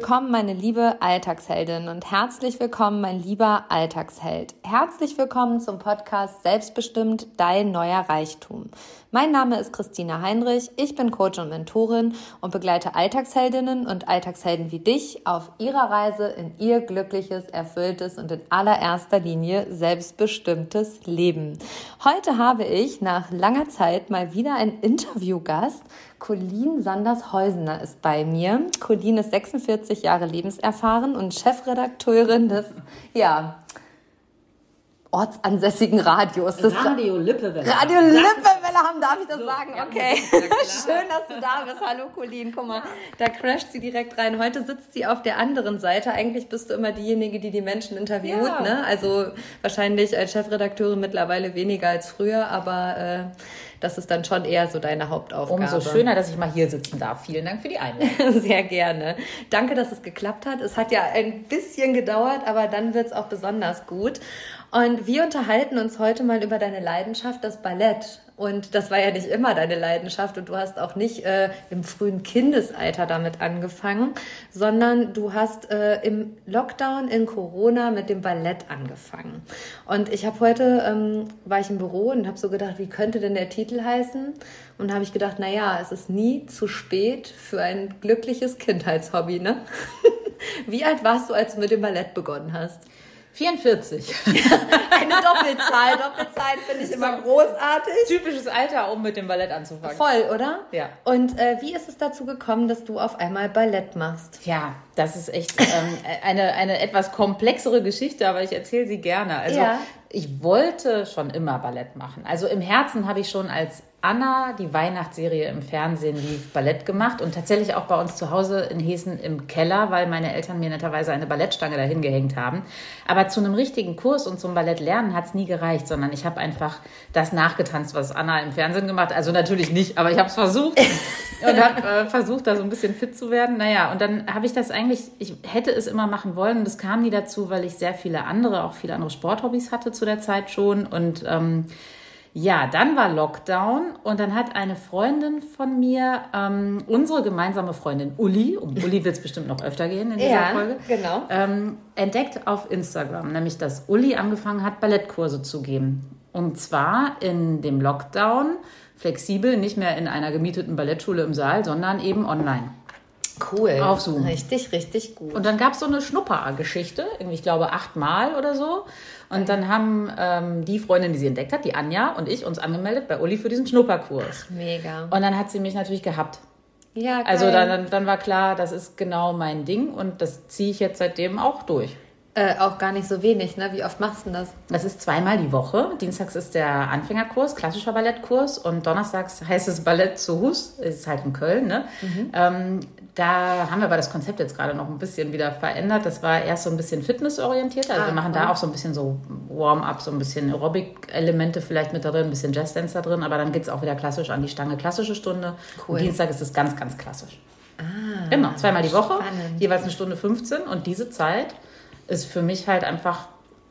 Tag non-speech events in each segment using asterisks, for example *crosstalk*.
Willkommen, meine liebe Alltagsheldin und herzlich willkommen, mein lieber Alltagsheld. Herzlich willkommen zum Podcast Selbstbestimmt dein neuer Reichtum. Mein Name ist Christina Heinrich, ich bin Coach und Mentorin und begleite Alltagsheldinnen und Alltagshelden wie dich auf ihrer Reise in ihr glückliches, erfülltes und in allererster Linie selbstbestimmtes Leben. Heute habe ich nach langer Zeit mal wieder einen Interviewgast. Colleen Sanders-Heusener ist bei mir. Colleen ist 46 Jahre lebenserfahren und Chefredakteurin des, ja, ortsansässigen Radios. Das Radio Lippewelle. Radio Lippewelle haben, darf ich das so, sagen? Okay. *laughs* Schön, dass du da bist. Hallo Colleen, guck mal, da crasht sie direkt rein. Heute sitzt sie auf der anderen Seite. Eigentlich bist du immer diejenige, die die Menschen interviewt, ja. ne? Also wahrscheinlich als Chefredakteurin mittlerweile weniger als früher, aber äh, das ist dann schon eher so deine Hauptaufgabe. Umso schöner, dass ich mal hier sitzen darf. Vielen Dank für die Einladung. *laughs* Sehr gerne. Danke, dass es geklappt hat. Es hat ja ein bisschen gedauert, aber dann wird es auch besonders gut. Und wir unterhalten uns heute mal über deine Leidenschaft, das Ballett. Und das war ja nicht immer deine Leidenschaft und du hast auch nicht äh, im frühen Kindesalter damit angefangen, sondern du hast äh, im Lockdown in Corona mit dem Ballett angefangen. Und ich habe heute, ähm, war ich im Büro und habe so gedacht, wie könnte denn der Titel heißen? Und habe ich gedacht, na ja, es ist nie zu spät für ein glückliches Kindheitshobby, ne? *laughs* wie alt warst du, als du mit dem Ballett begonnen hast? 44. *laughs* Eine Doppelzahl. Doppelzahl finde ich immer großartig. Typisches Alter, um mit dem Ballett anzufangen. Voll, oder? Ja. Und äh, wie ist es dazu gekommen, dass du auf einmal Ballett machst? Ja, das ist echt ähm, *laughs* eine, eine etwas komplexere Geschichte, aber ich erzähle sie gerne. Also ja. ich wollte schon immer Ballett machen. Also im Herzen habe ich schon als Anna, die Weihnachtsserie im Fernsehen lief, Ballett gemacht und tatsächlich auch bei uns zu Hause in Hessen im Keller, weil meine Eltern mir netterweise eine Ballettstange dahin gehängt haben. Aber zu einem richtigen Kurs und zum Ballett lernen hat es nie gereicht, sondern ich habe einfach das nachgetanzt, was Anna im Fernsehen gemacht hat. Also natürlich nicht, aber ich habe es versucht *laughs* und habe äh, versucht, da so ein bisschen fit zu werden. Naja, und dann habe ich das eigentlich, ich hätte es immer machen wollen und es kam nie dazu, weil ich sehr viele andere, auch viele andere Sporthobbys hatte zu der Zeit schon und ähm, ja, dann war Lockdown und dann hat eine Freundin von mir, ähm, unsere gemeinsame Freundin Uli, um *laughs* Uli wird es bestimmt noch öfter gehen in dieser ja, Folge, genau. ähm, entdeckt auf Instagram, nämlich dass Uli angefangen hat, Ballettkurse zu geben. Und zwar in dem Lockdown, flexibel, nicht mehr in einer gemieteten Ballettschule im Saal, sondern eben online. Cool. Auf Zoom. Richtig, richtig gut. Und dann gab es so eine Schnuppergeschichte, irgendwie, ich glaube, achtmal oder so. Und dann haben ähm, die Freundin, die sie entdeckt hat, die Anja und ich, uns angemeldet bei Uli für diesen Schnupperkurs. Ach, mega. Und dann hat sie mich natürlich gehabt. Ja, also geil. Also dann, dann war klar, das ist genau mein Ding und das ziehe ich jetzt seitdem auch durch. Äh, auch gar nicht so wenig, ne? Wie oft machst du das? Das ist zweimal die Woche. Dienstags ist der Anfängerkurs, klassischer Ballettkurs und donnerstags heißt es Ballett zu Hus, ist halt in Köln, ne? Mhm. Ähm, da haben wir aber das Konzept jetzt gerade noch ein bisschen wieder verändert. Das war erst so ein bisschen fitnessorientiert. Also ah, wir machen cool. da auch so ein bisschen so Warm-up, so ein bisschen Aerobic-Elemente vielleicht mit drin, ein bisschen Jazz-Dance da drin. Aber dann geht es auch wieder klassisch an die Stange. Klassische Stunde. Cool. Und Dienstag ist es ganz, ganz klassisch. Ah, genau, zweimal die Woche, spannend. jeweils eine Stunde 15. Und diese Zeit ist für mich halt einfach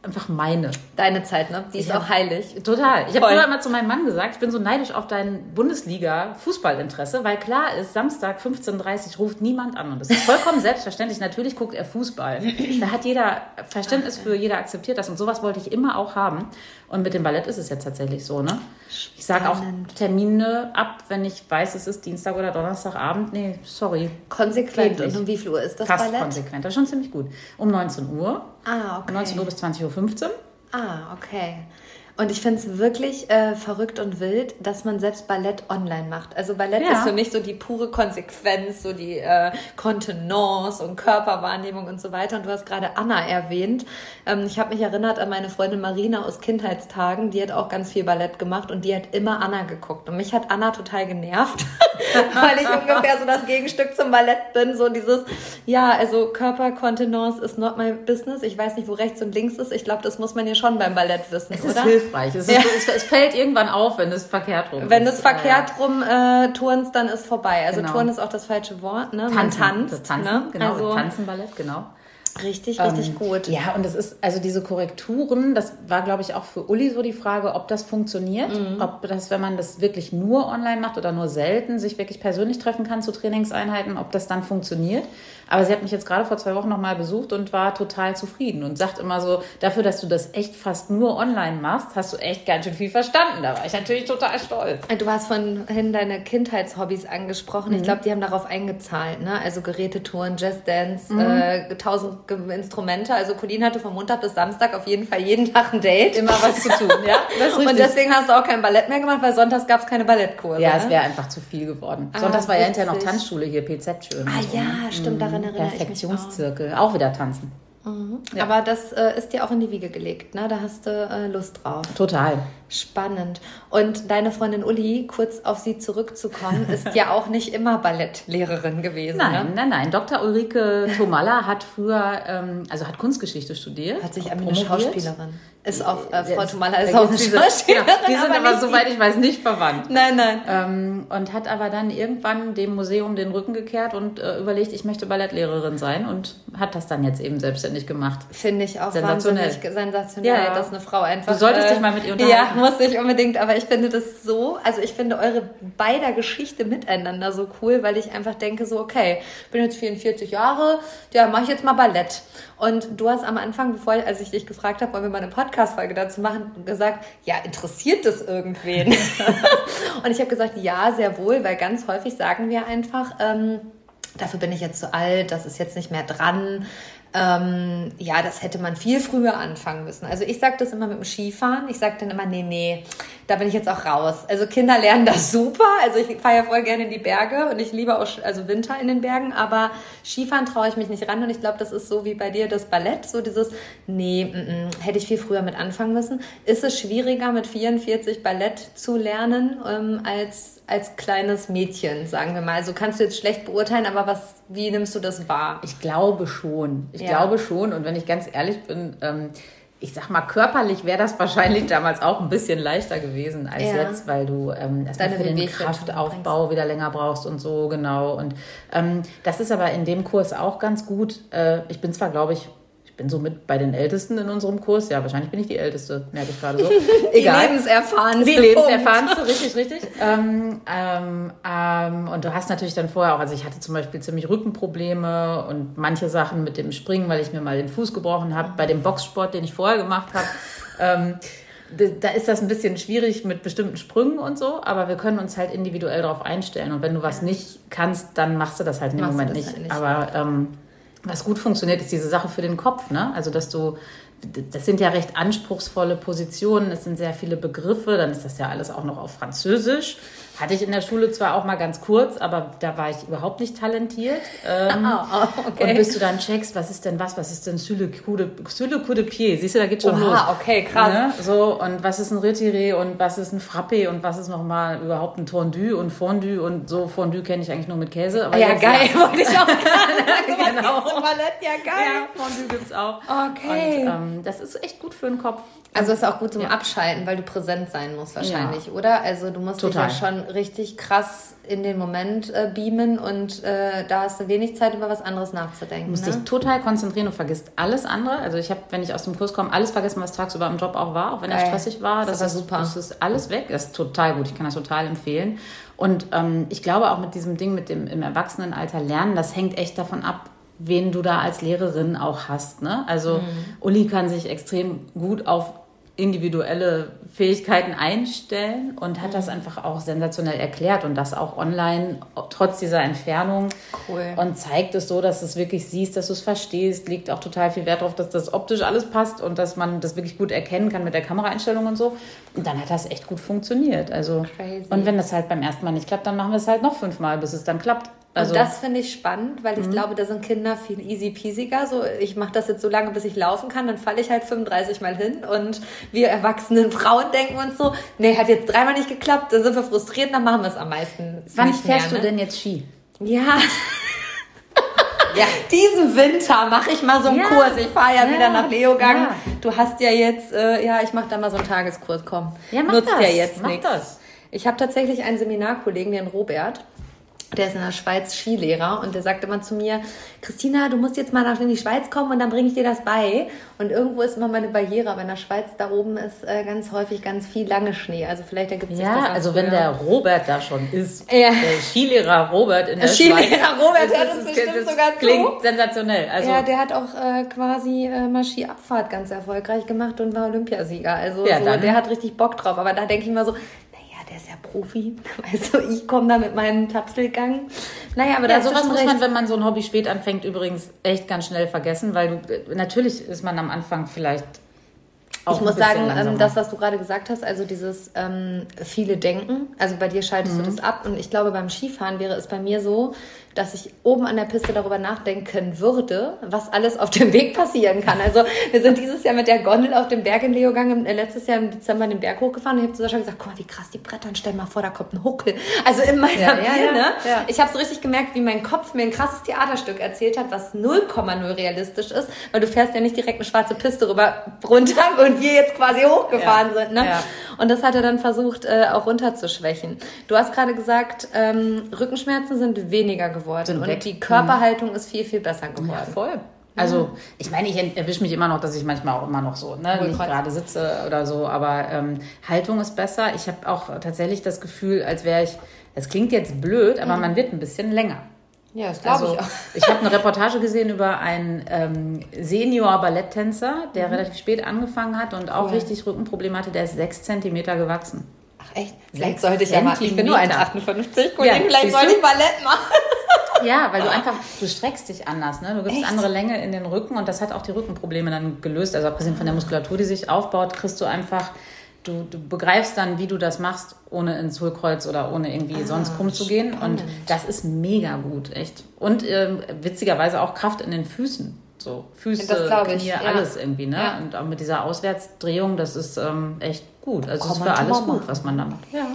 einfach meine. Deine Zeit, ne? Die ist ja. auch heilig. Total. Ich habe früher immer zu meinem Mann gesagt, ich bin so neidisch auf dein Bundesliga-Fußballinteresse, weil klar ist, Samstag 15.30 Uhr ruft niemand an. Und das ist vollkommen *laughs* selbstverständlich. Natürlich guckt er Fußball. Da hat jeder Verständnis für, jeder akzeptiert das. Und sowas wollte ich immer auch haben. Und mit dem Ballett ist es jetzt tatsächlich so, ne? Ich sage auch Termine ab, wenn ich weiß, es ist Dienstag oder Donnerstagabend. Nee, sorry. Konsequent. Und um wie viel Uhr ist das Fast Ballett? konsequent. Das ist schon ziemlich gut. Um 19 Uhr. Ah, okay. 19 Uhr bis 20.15 Uhr. Ah, okay. Und ich finde es wirklich äh, verrückt und wild, dass man selbst Ballett online macht. Also Ballett ja. ist für mich so die pure Konsequenz, so die äh, Kontenance und Körperwahrnehmung und so weiter. Und du hast gerade Anna erwähnt. Ähm, ich habe mich erinnert an meine Freundin Marina aus Kindheitstagen. Die hat auch ganz viel Ballett gemacht und die hat immer Anna geguckt. Und mich hat Anna total genervt, *laughs* weil ich ungefähr so das Gegenstück zum Ballett bin. So dieses, ja, also Körperkontenance ist not my business. Ich weiß nicht, wo rechts und links ist. Ich glaube, das muss man ja schon beim Ballett wissen, es oder? Ist hilfreich. Es, ist, ja. es, es, fällt irgendwann auf, wenn es verkehrt rum Wenn es verkehrt rum äh, turnst, dann ist vorbei. Also genau. Turn ist auch das falsche Wort, ne? Tanzen, Man tanzt. Das Tanzen, ne? genau. Also, Tanzenballett, genau. Richtig, richtig ähm, gut. Ja, und das ist, also diese Korrekturen, das war, glaube ich, auch für Uli so die Frage, ob das funktioniert, mhm. ob das, wenn man das wirklich nur online macht oder nur selten, sich wirklich persönlich treffen kann zu Trainingseinheiten, ob das dann funktioniert. Aber sie hat mich jetzt gerade vor zwei Wochen nochmal besucht und war total zufrieden und sagt immer so, dafür, dass du das echt fast nur online machst, hast du echt ganz schön viel verstanden. Da war ich natürlich total stolz. Du hast vorhin deine Kindheitshobbys angesprochen. Mhm. Ich glaube, die haben darauf eingezahlt. Ne? Also Gerätetouren, Just Dance, mhm. äh, tausend Instrumente. Also Colin hatte von Montag bis Samstag auf jeden Fall jeden Tag ein Date. Immer was zu tun, ja. *laughs* und deswegen hast du auch kein Ballett mehr gemacht, weil sonntags gab es keine Ballettkurse. Ja, ne? es wäre einfach zu viel geworden. Ah, sonntags war ja hinterher noch Tanzschule hier, PZ schön. Ah so. ja, stimmt, daran erinnere ich mich Perfektionszirkel, auch. auch wieder tanzen. Mhm. Ja. Aber das äh, ist dir auch in die Wiege gelegt, ne? Da hast du äh, Lust drauf. Total. Spannend. Und deine Freundin Uli, kurz auf sie zurückzukommen, *laughs* ist ja auch nicht immer Ballettlehrerin gewesen. Nein, ne? nein, nein. Dr. Ulrike Tomalla hat früher, ähm, also hat Kunstgeschichte studiert. Hat sich eine Schauspielerin. Ist auch, äh, Frau Tomalla ist auch Schauspielerin. Genau, die sind aber, aber soweit ich weiß, nicht verwandt. Nein, nein. Ähm, und hat aber dann irgendwann dem Museum den Rücken gekehrt und äh, überlegt, ich möchte Ballettlehrerin sein und hat das dann jetzt eben selbstständig gemacht. Finde ich auch sensationell. sensationell, ja. dass eine Frau einfach... Du solltest äh, dich mal mit ihr unterhalten. Ja, muss ich unbedingt. Aber ich finde das so, also ich finde eure beider Geschichte miteinander so cool, weil ich einfach denke so, okay, bin jetzt 44 Jahre, ja, mache ich jetzt mal Ballett. Und du hast am Anfang, bevor ich, als ich dich gefragt habe, wollen wir mal eine Podcast-Folge dazu machen, gesagt, ja, interessiert das irgendwen? *laughs* und ich habe gesagt, ja, sehr wohl, weil ganz häufig sagen wir einfach, ähm, dafür bin ich jetzt zu alt, das ist jetzt nicht mehr dran. Ähm, ja, das hätte man viel früher anfangen müssen. Also ich sage das immer mit dem Skifahren. Ich sage dann immer, nee, nee, da bin ich jetzt auch raus. Also Kinder lernen das super. Also ich fahre ja voll gerne in die Berge und ich liebe auch also Winter in den Bergen, aber Skifahren traue ich mich nicht ran und ich glaube, das ist so wie bei dir das Ballett, so dieses, nee, m -m, hätte ich viel früher mit anfangen müssen. Ist es schwieriger mit 44 Ballett zu lernen ähm, als als kleines Mädchen, sagen wir mal. Also kannst du jetzt schlecht beurteilen, aber was, wie nimmst du das wahr? Ich glaube schon. Ich ja. glaube schon. Und wenn ich ganz ehrlich bin, ähm, ich sag mal, körperlich wäre das wahrscheinlich damals auch ein bisschen leichter gewesen als ja. jetzt, weil du ähm, erstmal für den Kraftaufbau wieder länger brauchst und so, genau. Und ähm, das ist aber in dem Kurs auch ganz gut. Äh, ich bin zwar, glaube ich, bin so mit bei den Ältesten in unserem Kurs. Ja, wahrscheinlich bin ich die Älteste, merke ich gerade so. *laughs* Egal. Die lebenserfahrenste. Die lebenserfahrenste, richtig, richtig. *laughs* Ähm, ähm, ähm, und du hast natürlich dann vorher auch, also ich hatte zum Beispiel ziemlich Rückenprobleme und manche Sachen mit dem Springen, weil ich mir mal den Fuß gebrochen habe, bei dem Boxsport, den ich vorher gemacht habe. *laughs* Ähm, da ist das ein bisschen schwierig mit bestimmten Sprüngen und so, aber wir können uns halt individuell darauf einstellen. Und wenn du was nicht kannst, dann machst du das halt in dem Moment nicht. Halt nicht. Aber ähm, was gut funktioniert, ist diese Sache für den Kopf. Ne? Also, dass du, das sind ja recht anspruchsvolle Positionen, es sind sehr viele Begriffe, dann ist das ja alles auch noch auf Französisch. Hatte ich in der Schule zwar auch mal ganz kurz, aber da war ich überhaupt nicht talentiert. Ähm, oh, *laughs* oh, okay. Und bis du dann checkst, was ist denn was, was ist denn Sule Coup de Pied? Siehst du, da geht schon Oha, los. okay, krass. Ne? So, und was ist ein Retiré und was ist ein Frappé und was ist nochmal überhaupt ein Tondue und Fondue und so Fondue kenne ich eigentlich nur mit Käse. Aber ja, geil, ja. wollte ich auch *laughs* gerade genau. Ja, geil. Ja, Fondue gibt's auch. Okay. Und ähm, das ist echt gut für den Kopf. Also ist auch gut zum ja. Abschalten, weil du präsent sein musst wahrscheinlich, ja. oder? Also du musst Total. dich ja schon richtig krass in den Moment äh, beamen und äh, da hast du wenig Zeit, über was anderes nachzudenken. Du musst ne? dich total konzentrieren und vergisst alles andere. Also ich habe, wenn ich aus dem Kurs komme, alles vergessen, was tagsüber im Job auch war, auch wenn er stressig war. Das, das ist super. Das ist alles weg. Das ist total gut. Ich kann das total empfehlen. Und ähm, ich glaube auch mit diesem Ding mit dem im Erwachsenenalter lernen, das hängt echt davon ab, wen du da als Lehrerin auch hast. Ne? Also mhm. Uli kann sich extrem gut auf individuelle Fähigkeiten einstellen und hat das mhm. einfach auch sensationell erklärt und das auch online, trotz dieser Entfernung. Cool. Und zeigt es so, dass du es wirklich siehst, dass du es verstehst, legt auch total viel Wert darauf, dass das optisch alles passt und dass man das wirklich gut erkennen kann mit der Kameraeinstellung und so. Und dann hat das echt gut funktioniert. Also, Crazy. und wenn das halt beim ersten Mal nicht klappt, dann machen wir es halt noch fünfmal, bis es dann klappt. Also, und das finde ich spannend, weil ich mhm. glaube, da sind Kinder viel easy peasiger. So, ich mache das jetzt so lange, bis ich laufen kann, dann falle ich halt 35 Mal hin und wir erwachsenen Frauen denken uns so, nee, hat jetzt dreimal nicht geklappt, dann sind wir frustriert, dann machen wir es am meisten. Wann fährst mehr, du ne? denn jetzt Ski? Ja. ja, *laughs* diesen Winter mache ich mal so einen ja. Kurs. Ich fahre ja, ja, wieder nach Leogang. Ja. Du hast ja jetzt, äh, ja, ich mache da mal so einen Tageskurs. Komm, ja, mach nutzt das. ja jetzt nichts. Ich habe tatsächlich einen Seminarkollegen, den Robert der ist in der Schweiz Skilehrer und der sagt immer zu mir, Christina, du musst jetzt mal nach in die Schweiz kommen und dann bringe ich dir das bei. Und irgendwo ist immer meine Barriere, aber in der Schweiz da oben ist äh, ganz häufig ganz viel lange Schnee. Also vielleicht ergibt sich ja, das. Ja, also wenn der Robert da schon ist, ja. der Skilehrer Robert in der Skilehrer Schweiz. Skilehrer Robert hört uns bestimmt das sogar zu. Klingt sensationell. Also, ja, der hat auch äh, quasi äh, mal Skiabfahrt ganz erfolgreich gemacht und war Olympiasieger. Also ja, so, der hat richtig Bock drauf. Aber da denke ich mal so, der ist ja Profi. *laughs* Also ich komme da mit meinem Tapselgang. Naja, aber ja, sowas muss man, wenn man so ein Hobby spät anfängt, übrigens echt ganz schnell vergessen, weil du, natürlich ist man am Anfang vielleicht auch ich muss sagen, ähm, das, was du gerade gesagt hast, also dieses ähm, viele Denken, also bei dir schaltest mhm. du das ab und ich glaube, beim Skifahren wäre es bei mir so, dass ich oben an der Piste darüber nachdenken würde, was alles auf dem Weg passieren kann. Also wir sind dieses Jahr mit der Gondel auf dem Berg in Leogang äh, letztes Jahr im Dezember den Berg hochgefahren und ich habe zu Sascha gesagt, guck mal, wie krass die Brettern, stell mal vor, da kommt ein Huckel. Also in meiner ja, Birne. Ja, ja. Ich habe so richtig gemerkt, wie mein Kopf mir ein krasses Theaterstück erzählt hat, was 0,0 realistisch ist, weil du fährst ja nicht direkt eine schwarze Piste rüber runter *laughs* und wir jetzt quasi hochgefahren sind. Ne? Und das hat er dann versucht, äh, auch runterzuschwächen. Du hast gerade gesagt, ähm, Rückenschmerzen sind weniger geworden geworden. und die Körperhaltung mhm. ist viel, viel besser geworden. Ja, voll. Also ich meine, ich erwische mich immer noch, dass ich manchmal auch immer noch so ne, nicht gerade sitze oder so, aber ähm, Haltung ist besser. Ich habe auch tatsächlich das Gefühl, als wäre ich, es klingt jetzt blöd, aber mhm. man wird ein bisschen länger. Ja, das glaube also, ich auch. Ich habe eine Reportage gesehen über einen ähm, Senior-Balletttänzer, der mhm. relativ spät angefangen hat und auch cool. richtig Rückenprobleme hatte. Der ist sechs Zentimeter gewachsen. Echt? Vielleicht sollte ich ja mal, ich bin nur 1,58, Kollegen, ja, vielleicht sollte ich Ballett machen. Ja, weil du einfach, du streckst dich anders, ne? Du gibst Echt? andere Länge in den Rücken und das hat auch die Rückenprobleme dann gelöst. Also abgesehen von der Muskulatur, die sich aufbaut, kriegst du einfach, du, du begreifst dann, wie du das machst, ohne ins Hohlkreuz oder ohne irgendwie ah, sonst krumm zu gehen. Und das ist mega gut, echt. Und äh, witzigerweise auch Kraft in den Füßen. So Füße, Knie, ja. alles irgendwie, ne? Ja. Und auch mit dieser Auswärtsdrehung, das ist ähm, echt gut. Also es ist für alles gut, was man da macht. Ja.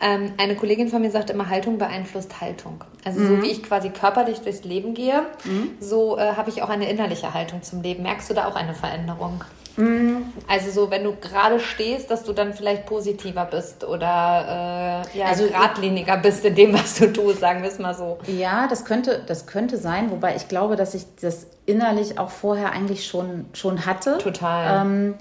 Ähm, eine Kollegin von mir sagt immer, Haltung beeinflusst Haltung. Also mhm. so wie ich quasi körperlich durchs Leben gehe, mhm. so äh, habe ich auch eine innerliche Haltung zum Leben. Merkst du da auch eine Veränderung? Mhm. Also so, wenn du gerade stehst, dass du dann vielleicht positiver bist oder äh, ja, also geradliniger bist in dem, was du tust, sagen wir es mal so. Ja, das könnte, das könnte sein, wobei ich glaube, dass ich das innerlich auch vorher eigentlich schon, schon hatte. Total. Ähm,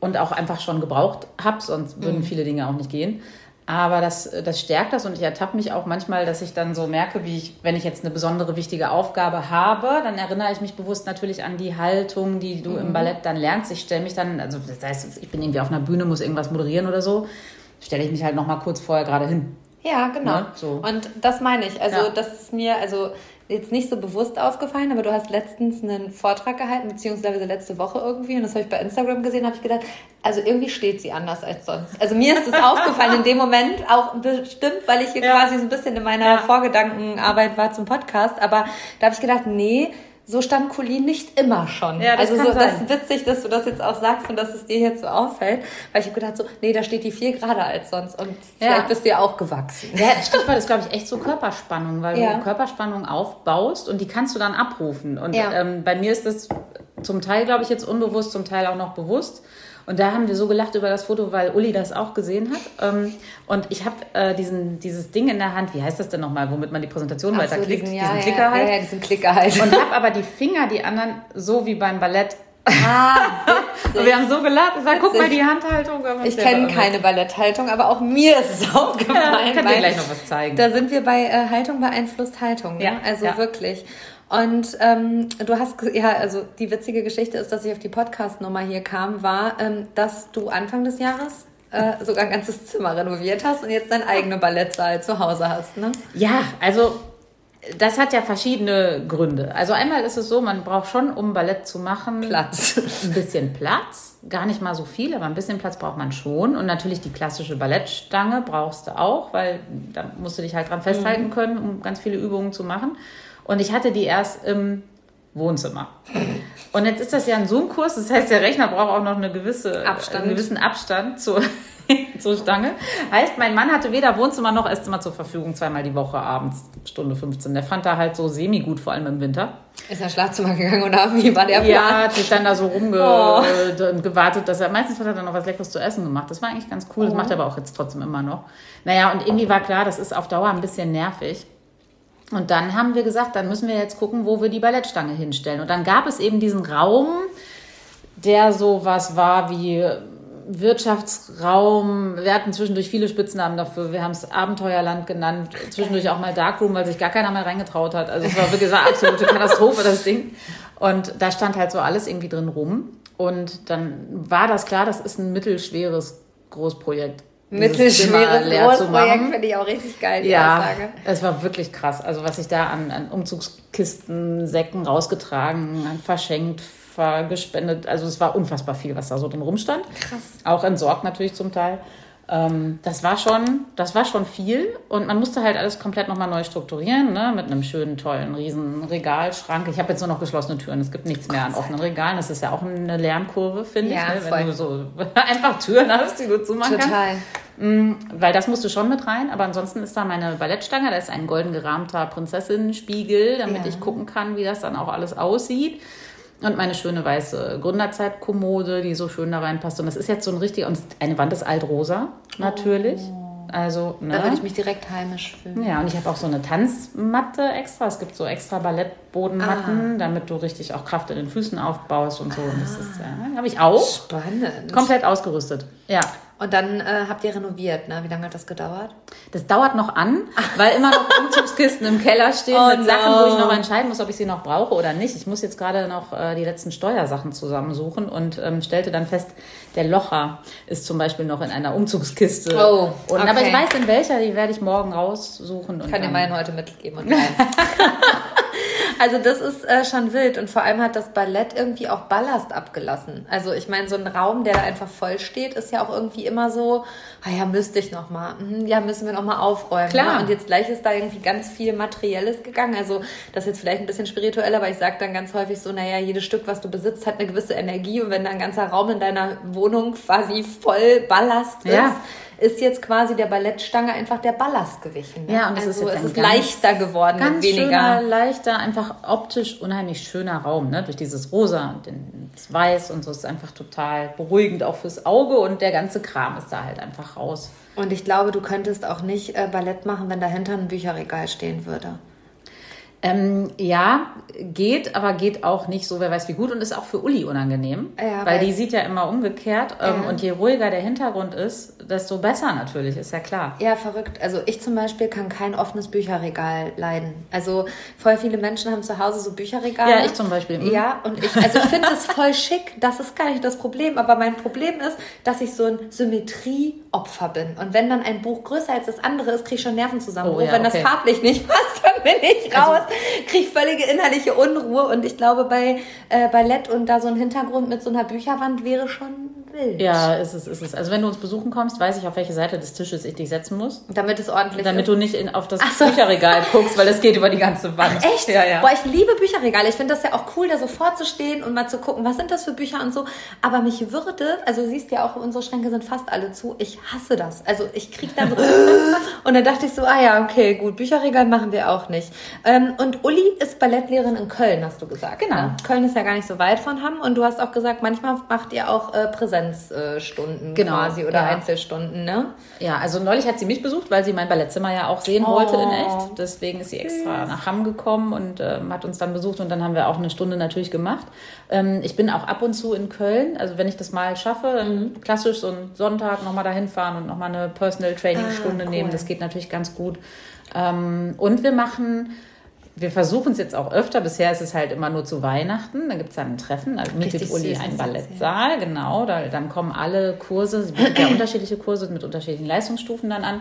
und auch einfach schon gebraucht habe, sonst würden mhm. viele Dinge auch nicht gehen. Aber das, das stärkt das und ich ertappe mich auch manchmal, dass ich dann so merke, wie ich, wenn ich jetzt eine besondere wichtige Aufgabe habe, dann erinnere ich mich bewusst natürlich an die Haltung, die du mhm. im Ballett dann lernst. Ich stelle mich dann, also das heißt, ich bin irgendwie auf einer Bühne, muss irgendwas moderieren oder so, stelle ich mich halt nochmal kurz vorher gerade hin. Ja, genau. Ne? So. Und das meine ich. Also, ja. das ist mir, also jetzt nicht so bewusst aufgefallen, aber du hast letztens einen Vortrag gehalten, beziehungsweise letzte Woche irgendwie, und das habe ich bei Instagram gesehen, habe ich gedacht, also irgendwie steht sie anders als sonst. Also mir ist das *laughs* aufgefallen in dem Moment, auch bestimmt, weil ich hier ja. quasi so ein bisschen in meiner ja. Vorgedankenarbeit war zum Podcast, aber da habe ich gedacht, nee, so stand Colin nicht immer schon. Ja, das also so, das ist witzig, dass du das jetzt auch sagst und dass es dir jetzt so auffällt, weil ich habe gedacht so, nee, da steht die viel gerader als sonst und ja. vielleicht bist du ja auch gewachsen. Ja, Stichwort ist glaube ich echt so Körperspannung, weil ja. du Körperspannung aufbaust und die kannst du dann abrufen. Und ja. ähm, bei mir ist das zum Teil glaube ich jetzt unbewusst, zum Teil auch noch bewusst. Und da haben wir so gelacht über das Foto, weil Uli das auch gesehen hat. Ähm, und ich habe äh, diesen, dieses Ding in der Hand, wie heißt das denn nochmal, womit man die Präsentation Ach weiterklickt? So, diesen, ja, diesen Klicker ja, halt. Ja, ja, diesen Klicker halt. Und habe aber die Finger, die anderen, so wie beim Ballett Ah, und wir haben so gelacht. Ich sag, guck mal die Handhaltung. Ich kenne keine Balletthaltung, aber auch mir ist es *laughs* aufgefallen. Ja, ich kann dir gleich noch was zeigen. Da sind wir bei äh, Haltung beeinflusst Haltung. Ne? Ja, also ja. wirklich. Und ähm, du hast, ja, also die witzige Geschichte ist, dass ich auf die Podcast-Nummer hier kam, war, ähm, dass du Anfang des Jahres äh, sogar ein ganzes Zimmer renoviert hast und jetzt deine eigene Ballettsaal zu Hause hast, ne? Ja, also das hat ja verschiedene Gründe. Also einmal ist es so, man braucht schon, um Ballett zu machen, Platz. *laughs* Ein bisschen Platz. Gar nicht mal so viel, aber ein bisschen Platz braucht man schon. Und natürlich die klassische Ballettstange brauchst du auch, weil da musst du dich halt dran festhalten mhm. können, um ganz viele Übungen zu machen. Und ich hatte die erst im Wohnzimmer. Und jetzt ist das ja ein Zoom-Kurs, das heißt, der Rechner braucht auch noch eine gewisse, Abstand. einen gewissen Abstand zur, *laughs* zur Stange. Heißt, mein Mann hatte weder Wohnzimmer noch Esszimmer zur Verfügung, zweimal die Woche abends, Stunde 15. Der fand da halt so semi-gut, vor allem im Winter. Ist er Schlafzimmer gegangen oder *laughs* wie war der Plan? Ja, hat sich dann da so rumgewartet, oh. gewartet, dass er, meistens hat er dann noch was Leckeres zu essen gemacht. Das war eigentlich ganz cool, das oh. macht er aber auch jetzt trotzdem immer noch. Naja, und irgendwie war klar, das ist auf Dauer ein bisschen nervig. Und dann haben wir gesagt, dann müssen wir jetzt gucken, wo wir die Ballettstange hinstellen. Und dann gab es eben diesen Raum, der so was war wie Wirtschaftsraum. Wir hatten zwischendurch viele Spitznamen dafür. Wir haben es Abenteuerland genannt, zwischendurch auch mal Darkroom, weil sich gar keiner mehr reingetraut hat. Also es war wirklich eine absolute *laughs* Katastrophe, das Ding. Und da stand halt so alles irgendwie drin rum. Und dann war das klar, das ist ein mittelschweres Großprojekt. Mittelschweres Großprojekt finde ich auch richtig geil, die ja, Aussage. Es war wirklich krass. Also was ich da an, an Umzugskisten, Säcken rausgetragen, verschenkt, gespendet. Also es war unfassbar viel, was da so drin rumstand. Krass. Auch entsorgt natürlich zum Teil. Ähm, das war schon, das war schon viel und man musste halt alles komplett nochmal neu strukturiren, ne? mit einem schönen, tollen, riesen Regalschrank. Ich habe jetzt nur noch geschlossene Türen, es gibt nichts mehr an offenen Regalen. Das ist ja auch eine Lernkurve, finde ja, ich, ne? wenn du so *laughs* einfach Türen hast, die du zumachen Total. kannst. Mhm, weil das musste schon mit rein, aber ansonsten ist da meine Ballettstange, da ist ein golden gerahmter Prinzessinnenspiegel, damit ja. ich gucken kann, wie das dann auch alles aussieht. Und meine schöne weiße Gründerzeit-Kommode, die so schön da reinpasst. Und das ist jetzt so ein richtiger, und eine Wand ist altrosa, natürlich. Oh. Also, ne? Da würde ich mich direkt heimisch fühlen. Ja, und ich habe auch so eine Tanzmatte extra. Es gibt so extra Ballettbodenmatten, ah. damit du richtig auch Kraft in den Füßen aufbaust und so. Ah. Und das ist, äh, habe ich auch. Spannend. Komplett ausgerüstet. Ja. Und dann äh, habt ihr renoviert, ne? Wie lange hat das gedauert? Das dauert noch an, weil immer noch Umzugskisten im Keller stehen *laughs* oh mit no. Sachen, wo ich noch entscheiden muss, ob ich sie noch brauche oder nicht. Ich muss jetzt gerade noch äh, die letzten Steuersachen zusammensuchen und ähm, stellte dann fest, der Locher ist zum Beispiel noch in einer Umzugskiste. Oh, und, okay. Aber ich weiß in welcher, die werde ich morgen raussuchen. Und Kann dir meinen heute mitgeben und. *laughs* Also das ist äh, schon wild und vor allem hat das Ballett irgendwie auch Ballast abgelassen. Also ich meine, so ein Raum, der da einfach voll steht, ist ja auch irgendwie immer so, ah ja, müsste ich noch mal, mhm, ja, müssen wir noch mal aufräumen. Klar. Ne? Und jetzt gleich ist da irgendwie ganz viel Materielles gegangen. Also das ist jetzt vielleicht ein bisschen spirituell, aber ich sage dann ganz häufig so, naja, jedes Stück, was du besitzt, hat eine gewisse Energie und wenn da ein ganzer Raum in deiner Wohnung quasi voll Ballast ist, ja ist jetzt quasi der Ballettstange einfach der Ballast gewichen. Ne? Ja, und also ist jetzt es ist leichter geworden, ganz weniger. Schöner, leichter, einfach optisch unheimlich schöner Raum, ne? Durch dieses Rosa und das Weiß und so ist einfach total beruhigend auch fürs Auge und der ganze Kram ist da halt einfach raus. Und ich glaube, du könntest auch nicht äh, Ballett machen, wenn dahinter ein Bücherregal stehen würde. Ähm, ja, geht, aber geht auch nicht so, wer weiß wie gut und ist auch für Uli unangenehm, ja, weil, weil, die sieht ja immer umgekehrt ähm, ja. und je ruhiger der Hintergrund ist, desto besser natürlich, ist ja klar. Ja, verrückt. Also ich zum Beispiel kann kein offenes Bücherregal leiden. Also voll viele Menschen haben zu Hause so Bücherregale. Ja, ich zum Beispiel. Mhm. Ja, und ich, also ich finde das voll schick, das ist gar nicht das Problem, aber mein Problem ist, dass ich so ein Symmetrieopfer bin und wenn dann ein Buch größer als das andere ist, kriege ich schon Nervenzusammenbruch. Oh, ja, wenn okay. das farblich nicht passt, *laughs* dann bin ich also raus. Also, kriege völlige innerliche Unruhe und ich glaube, bei äh, Ballett und da so ein Hintergrund mit so einer Bücherwand wäre schon wild. Ja, ist es, ist es. Also wenn du uns besuchen kommst, weiß ich, auf welche Seite des Tisches ich dich setzen muss. Damit es ordentlich Damit ist. du nicht in, auf das so. Bücherregal guckst, weil es geht über die ganze Wand. Ach, echt? Ja, ja. Boah, ich liebe Bücherregale. Ich finde das ja auch cool, da so vorzustehen und mal zu gucken, was sind das für Bücher und so. Aber mich würde, also du siehst ja auch, unsere Schränke sind fast alle zu. Ich hasse das. Also ich krieg dann so *laughs* und dann dachte ich so, ah ja, okay, gut, Bücherregal machen wir auch nicht. Ähm, und Uli ist Ballettlehrerin in Köln, hast du gesagt. Genau. Ne? Köln ist ja gar nicht so weit von Hamm und du hast auch gesagt, manchmal macht ihr auch äh, Präsenzstunden genau. quasi oder ja. Einzelstunden, ne? Ja, also neulich hat sie mich besucht, weil sie mein Ballettzimmer ja auch sehen oh. wollte in echt. Deswegen ist sie extra Süß. nach Hamm gekommen und ähm, hat uns dann besucht und dann haben wir auch eine Stunde natürlich gemacht. Ähm, ich bin auch ab und zu in Köln, also wenn ich das mal schaffe, mhm. klassisch so einen Sonntag nochmal dahin fahren und nochmal eine Personal Training Stunde ah, cool. nehmen, das geht natürlich ganz gut. Ähm, und wir machen wir versuchen es jetzt auch öfter. Bisher ist es halt immer nur zu Weihnachten. Da gibt es dann ein Treffen. Also mietet Uli einen Ballettsaal, ja. genau. Da, dann kommen alle Kurse, es bietet ja *clears throat* unterschiedliche Kurse mit unterschiedlichen Leistungsstufen dann an.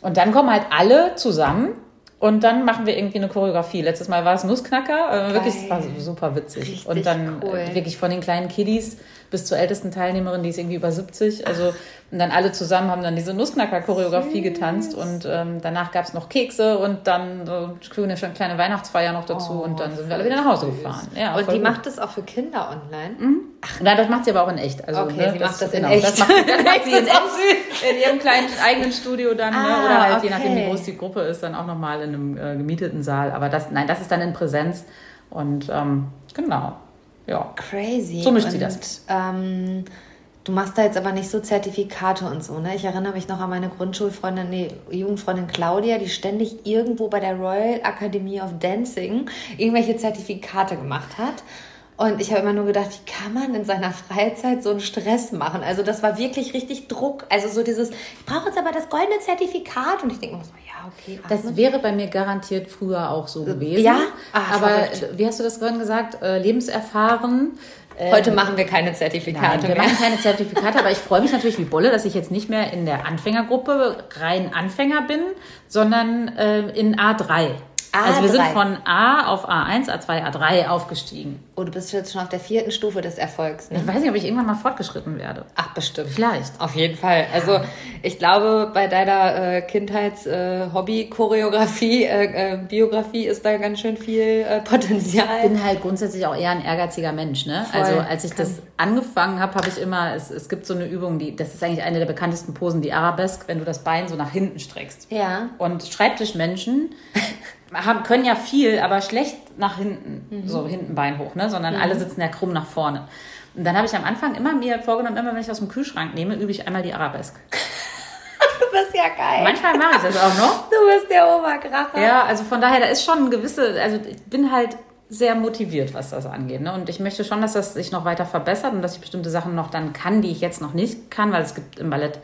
Und dann kommen halt alle zusammen und dann machen wir irgendwie eine Choreografie. Letztes Mal war es Nussknacker. Äh, wirklich, das war super witzig. Richtig und dann cool. wirklich von den kleinen Kiddies bis zur ältesten Teilnehmerin, die ist irgendwie über 70. Also und dann alle zusammen haben dann diese Nussknacker-Choreografie getanzt und ähm, danach gab es noch Kekse und dann so eine kleine Weihnachtsfeier noch dazu oh, und dann sind wir alle wieder nach Hause gefahren. Ja, und die gut. macht das auch für Kinder online? Mhm. Ach, nein, das macht sie aber auch in echt. Also, okay, ne, sie das, macht das in genau, echt. Das macht, das *laughs* macht sie in, echt, in ihrem kleinen eigenen Studio dann ne, ah, ne? oder halt okay. je nachdem, wie groß die Gruppe ist, dann auch nochmal in einem äh, gemieteten Saal. Aber das, nein, das ist dann in Präsenz und ähm, genau. Ja. Crazy. So mischt sie das. Ähm, Du machst da jetzt aber nicht so Zertifikate und so, ne? Ich erinnere mich noch an meine Grundschulfreundin, nee, Jugendfreundin Claudia, die ständig irgendwo bei der Royal Academy of Dancing irgendwelche Zertifikate gemacht hat. Und ich habe immer nur gedacht, wie kann man in seiner Freizeit so einen Stress machen? Also das war wirklich richtig Druck. Also so dieses, ich brauche jetzt aber das goldene Zertifikat. Und ich denke mir so, ja, okay. Das wäre bei mir garantiert früher auch so gewesen. Ja, Ach, aber wie hast du das vorhin gesagt? Äh, lebenserfahren. Heute ähm, machen wir keine Zertifikate Nein, wir machen keine Zertifikate, aber ich freue mich natürlich wie Bolle, dass ich jetzt nicht mehr in der Anfängergruppe rein Anfänger bin, sondern äh, in A3. A3. Also wir sind von A auf A1, A2, A3 aufgestiegen. Oh, du bist jetzt schon auf der vierten Stufe des Erfolgs. Ne? Ich weiß nicht, ob ich irgendwann mal fortgeschritten werde. Ach, bestimmt. Vielleicht. Auf jeden Fall. Also ich glaube, bei deiner äh, Kindheits-Hobby-Choreografie, äh, äh, äh, Biografie ist da ganz schön viel äh, Potenzial. Ich bin halt grundsätzlich auch eher ein ehrgeiziger Mensch. Ne? Voll. Also als ich Kann. das angefangen habe, habe ich immer, es, es gibt so eine Übung, die, das ist eigentlich eine der bekanntesten Posen, die Arabesque, wenn du das Bein so nach hinten streckst. Ja. Und Schreibtischmenschen *laughs* haben, können ja viel, aber schlecht nach hinten, mhm. so hinten Bein hoch, ne? sondern mhm. alle sitzen ja krumm nach vorne. Und dann habe ich am Anfang immer mir vorgenommen, immer wenn ich aus dem Kühlschrank nehme, übe ich einmal die Arabesque. *laughs* du bist ja geil. Manchmal mache ich das auch noch. *laughs* Du bist der Oberkracher. Ja, also von daher, da ist schon ein gewisse, also ich bin halt sehr motiviert, was das angeht. Ne? Und ich möchte schon, dass das sich noch weiter verbessert und dass ich bestimmte Sachen noch dann kann, die ich jetzt noch nicht kann, weil es gibt im Ballett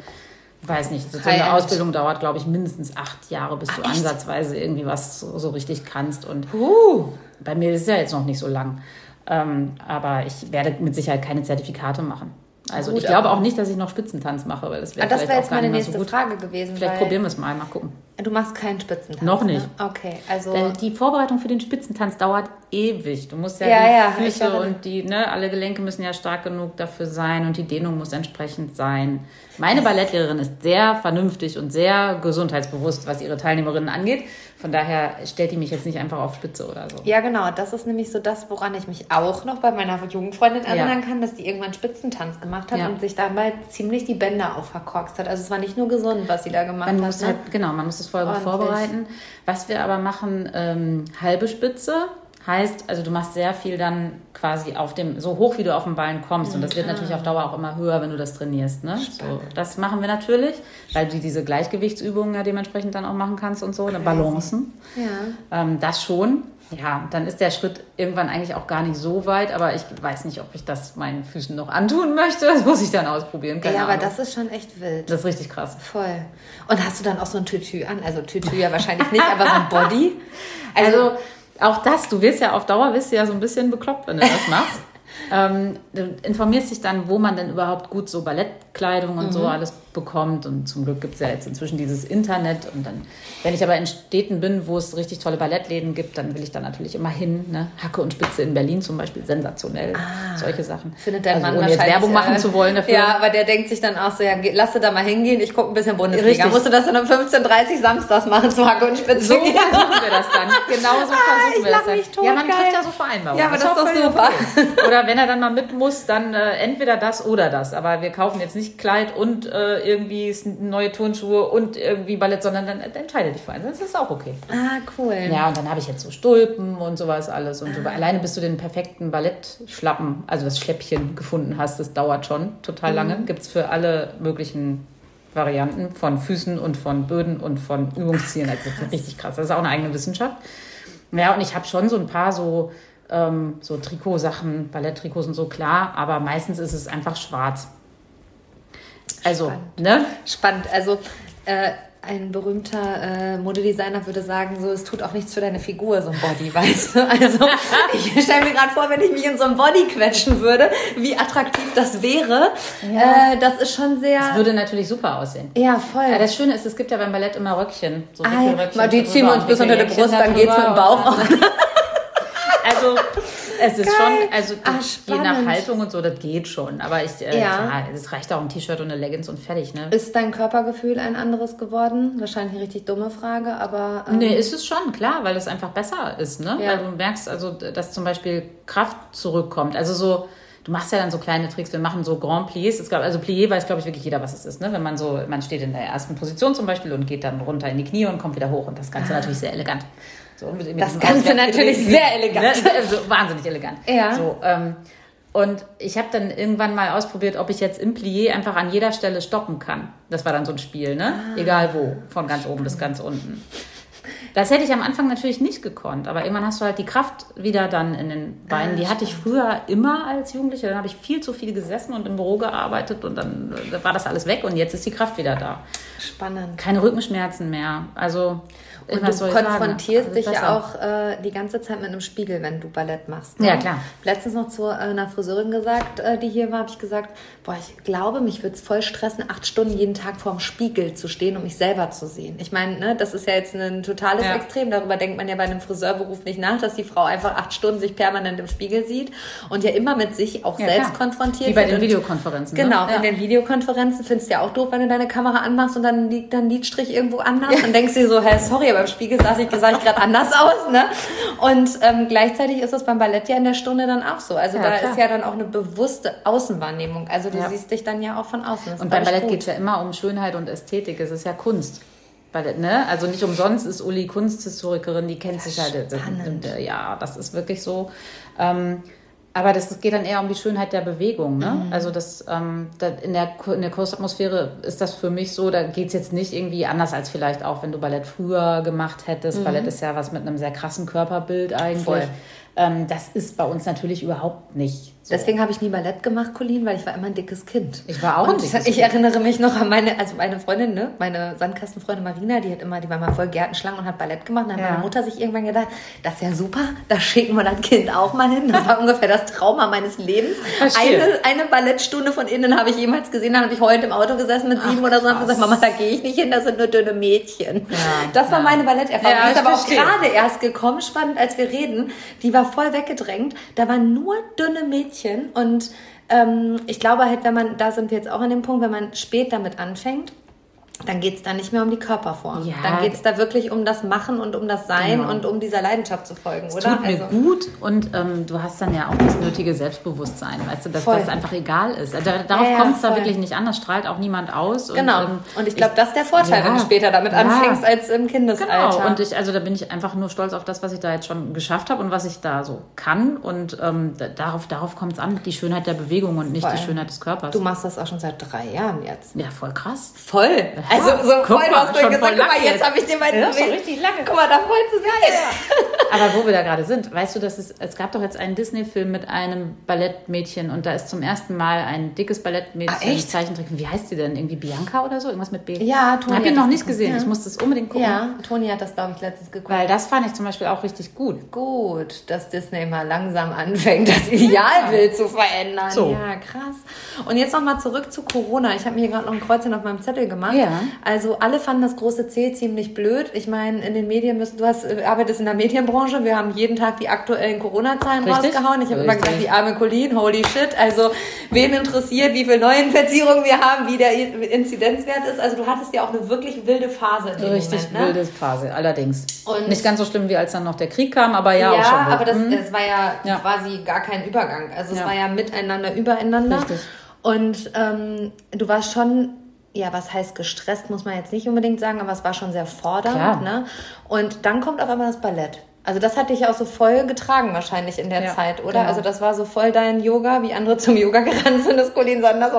weiß nicht, so eine Ausbildung dauert, glaube ich, mindestens acht Jahre, bis Ach, du echt? ansatzweise irgendwie was so, so richtig kannst. Und uh. bei mir ist es ja jetzt noch nicht so lang. Ähm, aber ich werde mit Sicherheit keine Zertifikate machen. Also Gut, ich glaube auch nicht, dass ich noch Spitzentanz mache, weil das wäre ah, Das wäre jetzt meine nächste so Frage gewesen. Vielleicht probieren wir es mal, mal gucken. Du machst keinen Spitzentanz. Noch nicht. Ne? Okay, also. Die Vorbereitung für den Spitzentanz dauert ewig. Du musst ja, ja die ja, Füße und die, ne, alle Gelenke müssen ja stark genug dafür sein und die Dehnung muss entsprechend sein. Meine Ballettlehrerin ist sehr vernünftig und sehr gesundheitsbewusst, was ihre Teilnehmerinnen angeht. Von daher stellt die mich jetzt nicht einfach auf Spitze oder so. Ja, genau. Das ist nämlich so das, woran ich mich auch noch bei meiner Jugendfreundin erinnern ja. kann, dass die irgendwann Spitzentanz gemacht hat ja. und sich dabei ziemlich die Bänder auch verkorkst hat. Also es war nicht nur gesund, was sie da gemacht man hat. Muss ne? halt, genau, man muss es vorher vorbereiten. Was wir aber machen, ähm, halbe Spitze Heißt, also du machst sehr viel dann quasi auf dem, so hoch wie du auf den Ballen kommst. Und das wird natürlich auf Dauer auch immer höher, wenn du das trainierst. Ne? So, das machen wir natürlich, weil du diese Gleichgewichtsübungen ja dementsprechend dann auch machen kannst und so, Crazy. Balancen. Ja. Ähm, das schon. Ja, dann ist der Schritt irgendwann eigentlich auch gar nicht so weit, aber ich weiß nicht, ob ich das meinen Füßen noch antun möchte. Das muss ich dann ausprobieren. Keine ja, aber das ist schon echt wild. Das ist richtig krass. Voll. Und hast du dann auch so ein Tütü an? Also Tütü ja wahrscheinlich nicht, *laughs* aber so ein Body? Also, also auch das, du wirst ja auf Dauer wirst du ja so ein bisschen bekloppt, wenn du das machst. *laughs* ähm, du informierst dich dann, wo man denn überhaupt gut so Ballettkleidung und mhm. so alles bekommt. Und zum Glück gibt es ja jetzt inzwischen dieses Internet. Und dann, wenn ich aber in Städten bin, wo es richtig tolle Ballettläden gibt, dann will ich da natürlich immer hin. Ne? Hacke und Spitze in Berlin zum Beispiel, sensationell. Ah, Solche Sachen. Findet der also, Mann ohne jetzt Werbung machen äh, zu wollen dafür. *laughs* Ja, aber der denkt sich dann auch so, ja, lass du da mal hingehen, ich gucke ein bisschen Bundesliga. Richtig. Musst du das dann um 15.30 Uhr samstags machen zu Hacke und Spitze? So versuchen wir das dann. *laughs* Genau so ah, versuchen wir das dann. Tot, ja, man geil. trifft ja so Vereinbarungen. Ja, aber das, das ist doch super. Okay. Oder wenn er dann mal mit muss, dann äh, entweder das oder das. Aber wir kaufen jetzt nicht Kleid und äh, irgendwie neue Turnschuhe und irgendwie Ballett, sondern dann entscheide dich für eins. Das ist auch okay. Ah, cool. Ja, und dann habe ich jetzt so Stulpen und sowas alles. Und ah. alleine bis du den perfekten Ballettschlappen, also das Schläppchen gefunden hast, das dauert schon total mhm. lange. Gibt es für alle möglichen Varianten von Füßen und von Böden und von Übungszielen. Also das ist richtig krass. Das ist auch eine eigene Wissenschaft. Ja, und ich habe schon so ein paar so, ähm, so Trikotsachen, Balletttrikots und so, klar, aber meistens ist es einfach schwarz. Also, Spannend. ne? Spannend. Also, äh, ein berühmter äh, Modedesigner würde sagen, so, es tut auch nichts für deine Figur, so ein Body, *laughs* weißt du? Also, *laughs* ich stelle mir gerade vor, wenn ich mich in so ein Body quetschen würde, wie attraktiv das wäre. Ja. Äh, das ist schon sehr... Das würde natürlich super aussehen. Ja, voll. Ja, das Schöne ist, es gibt ja beim Ballett immer Röckchen. So ah, Röckchen die ziehen wir uns bis unter die Brust, dann geht's mit dem Bauch auf. *laughs* also es ist Geil. schon, also Ach, je nach Haltung und so, das geht schon. Aber ich, äh, ja. es reicht auch ein T-Shirt und eine Leggings und fertig, ne? Ist dein Körpergefühl ein anderes geworden? Wahrscheinlich eine richtig dumme Frage, aber. Ähm, nee, ist es schon, klar, weil es einfach besser ist, ne? Ja. Weil du merkst, also, dass zum Beispiel Kraft zurückkommt. Also so, du machst ja dann so kleine Tricks, wir machen so Grand Pliés. Es gab, also Plié weiß, glaube ich, wirklich jeder, was es ist. Ne? Wenn man so, man steht in der ersten Position zum Beispiel und geht dann runter in die Knie und kommt wieder hoch und das Ganze ah. natürlich sehr elegant. So, mit, mit das Ganze natürlich sehr elegant. Ne? *laughs* Also wahnsinnig elegant. Ja. So, ähm, Und ich habe dann irgendwann mal ausprobiert, ob ich jetzt im Plié einfach an jeder Stelle stoppen kann. Das war dann so ein Spiel, ne? Ah. Egal wo, von ganz oben bis ganz unten. Das hätte ich am Anfang natürlich nicht gekonnt, aber irgendwann hast du halt die Kraft wieder dann in den Beinen. Ah, die hatte ich früher immer als Jugendliche. Dann habe ich viel zu viel gesessen und im Büro gearbeitet und dann war das alles weg und jetzt ist die Kraft wieder da. Spannend. Keine Rückenschmerzen mehr. Also und du konfrontierst also dich ja auch äh, die ganze Zeit mit einem Spiegel, wenn du Ballett machst. Ne? Ja, klar. Letztens noch zu äh, einer Friseurin gesagt, äh, die hier war, habe ich gesagt, boah, ich glaube, mich würde es voll stressen, acht Stunden jeden Tag vorm Spiegel zu stehen, um mich selber zu sehen. Ich meine, ne, das ist ja jetzt ein totales ja. Extrem. Darüber denkt man ja bei einem Friseurberuf nicht nach, dass die Frau einfach acht Stunden sich permanent im Spiegel sieht und ja immer mit sich auch ja, selbst klar. konfrontiert Wie bei den Videokonferenzen. Ne? Genau, ne? in den Videokonferenzen findest du ja auch doof, wenn du deine Kamera anmachst und dann liegt dann Lidstrich irgendwo anders und denkst dir so, hey, sorry, aber im Spiegel saß ich sah ich gerade anders *laughs* aus. Ne? Und ähm, gleichzeitig ist es beim Ballett ja in der Stunde dann auch so. Also ja, da klar. ist ja dann auch eine bewusste Außenwahrnehmung. Also du ja. siehst dich dann ja auch von außen. Das und beim Ballett geht es ja immer um Schönheit und Ästhetik. Es ist ja Kunst. Ballett, ne? Also nicht umsonst ist Uli Kunsthistorikerin, die kennt ja, sich halt. Ja, das ist wirklich so. Ähm, aber das geht dann eher um die Schönheit der Bewegung. Ne? Mhm. Also das, ähm, das in, der, in der Kursatmosphäre ist das für mich so, da geht es jetzt nicht irgendwie anders als vielleicht auch, wenn du Ballett früher gemacht hättest. Mhm. Ballett ist ja was mit einem sehr krassen Körperbild eigentlich. Ähm, das ist bei uns natürlich überhaupt nicht so. Deswegen habe ich nie Ballett gemacht, Colin, weil ich war immer ein dickes Kind. Ich war auch und ein dickes Ich erinnere mich noch an meine, also meine Freundin, ne, meine Sandkastenfreundin Marina, die hat immer, die war mal voll Gärtenschlangen und hat Ballett gemacht. dann ja. hat meine Mutter sich irgendwann gedacht, das ist ja super, da schicken wir das Kind auch mal hin. Das war ungefähr das Trauma meines Lebens. Eine, eine Ballettstunde von innen habe ich jemals gesehen, dann habe ich heute im Auto gesessen mit sieben Ach, oder so und gesagt, Mama, da gehe ich nicht hin, das sind nur dünne Mädchen. Ja, das war ja. meine Balletterfahrung. Ja, die ist aber verstehe. auch gerade erst gekommen, spannend, als wir reden. Die war voll weggedrängt. Da waren nur dünne Mädchen und ähm, ich glaube halt, wenn man, da sind wir jetzt auch an dem Punkt, wenn man spät damit anfängt, dann geht es da nicht mehr um die Körperform. Ja. Dann geht es da wirklich um das Machen und um das Sein genau. und um dieser Leidenschaft zu folgen, es oder? Tut mir also. gut und ähm, du hast dann ja auch das nötige Selbstbewusstsein, weißt du, dass voll. das einfach egal ist. Also, darauf ja, kommt es da wirklich nicht an, das strahlt auch niemand aus. Genau. Und, ähm, und ich glaube, das ist der Vorteil, ja, wenn du später damit anfängst als im Kindesalter. Genau. Und ich, also da bin ich einfach nur stolz auf das, was ich da jetzt schon geschafft habe und was ich da so kann. Und ähm, darauf, darauf kommt es an, die Schönheit der Bewegung und nicht voll. die Schönheit des Körpers. Du machst das auch schon seit drei Jahren jetzt. Ja, voll krass. Voll. Also so voll du hast gesagt, guck mal, jetzt habe ich dir meinen ja, schon richtig lange. Guck mal, da freut sie sich. Ja. Aber wo wir da gerade sind, weißt du, dass es, es gab doch jetzt einen Disney-Film mit einem Ballettmädchen und da ist zum ersten Mal ein dickes Ballettmädchen ah, echt? Zeichentrick. Wie heißt sie denn? Irgendwie Bianca oder so? Irgendwas mit B? Ja, Toni. Ich habe ihn noch nicht gesehen. Ja. Ich muss das unbedingt gucken. Ja, Toni hat das, glaube ich, letztens geguckt. Weil das fand ich zum Beispiel auch richtig gut. Gut, dass Disney mal langsam anfängt, das Idealbild zu verändern. So. Ja, krass. Und jetzt nochmal zurück zu Corona. Ich habe mir hier gerade noch ein Kreuzchen auf meinem Zettel gemacht. Ja. Also alle fanden das große C ziemlich blöd. Ich meine, in den Medien müssen, du hast, äh, arbeitest in der Medienbranche, wir haben jeden Tag die aktuellen Corona-Zahlen rausgehauen. Ich habe immer gesagt, die arme Colleen, holy shit. Also, wen interessiert, wie viele Neuinfizierungen wir haben, wie der Inzidenzwert ist. Also, du hattest ja auch eine wirklich wilde Phase. Richtig Moment, ne? wilde Phase, allerdings. Und Nicht ganz so schlimm, wie als dann noch der Krieg kam, aber ja, ja auch schon. Ja, aber das, mhm. das war ja, ja, quasi gar kein Übergang. Also, es ja. war ja miteinander, übereinander. Richtig. Und ähm, du warst schon ja, was heißt gestresst, muss man jetzt nicht unbedingt sagen, aber es war schon sehr fordernd. Ne? Und dann kommt auf einmal das Ballett. Also das hat dich auch so voll getragen wahrscheinlich in der ja, Zeit, oder? Genau. Also das war so voll dein Yoga, wie andere zum Yoga gerannt sind, das Colin Sanders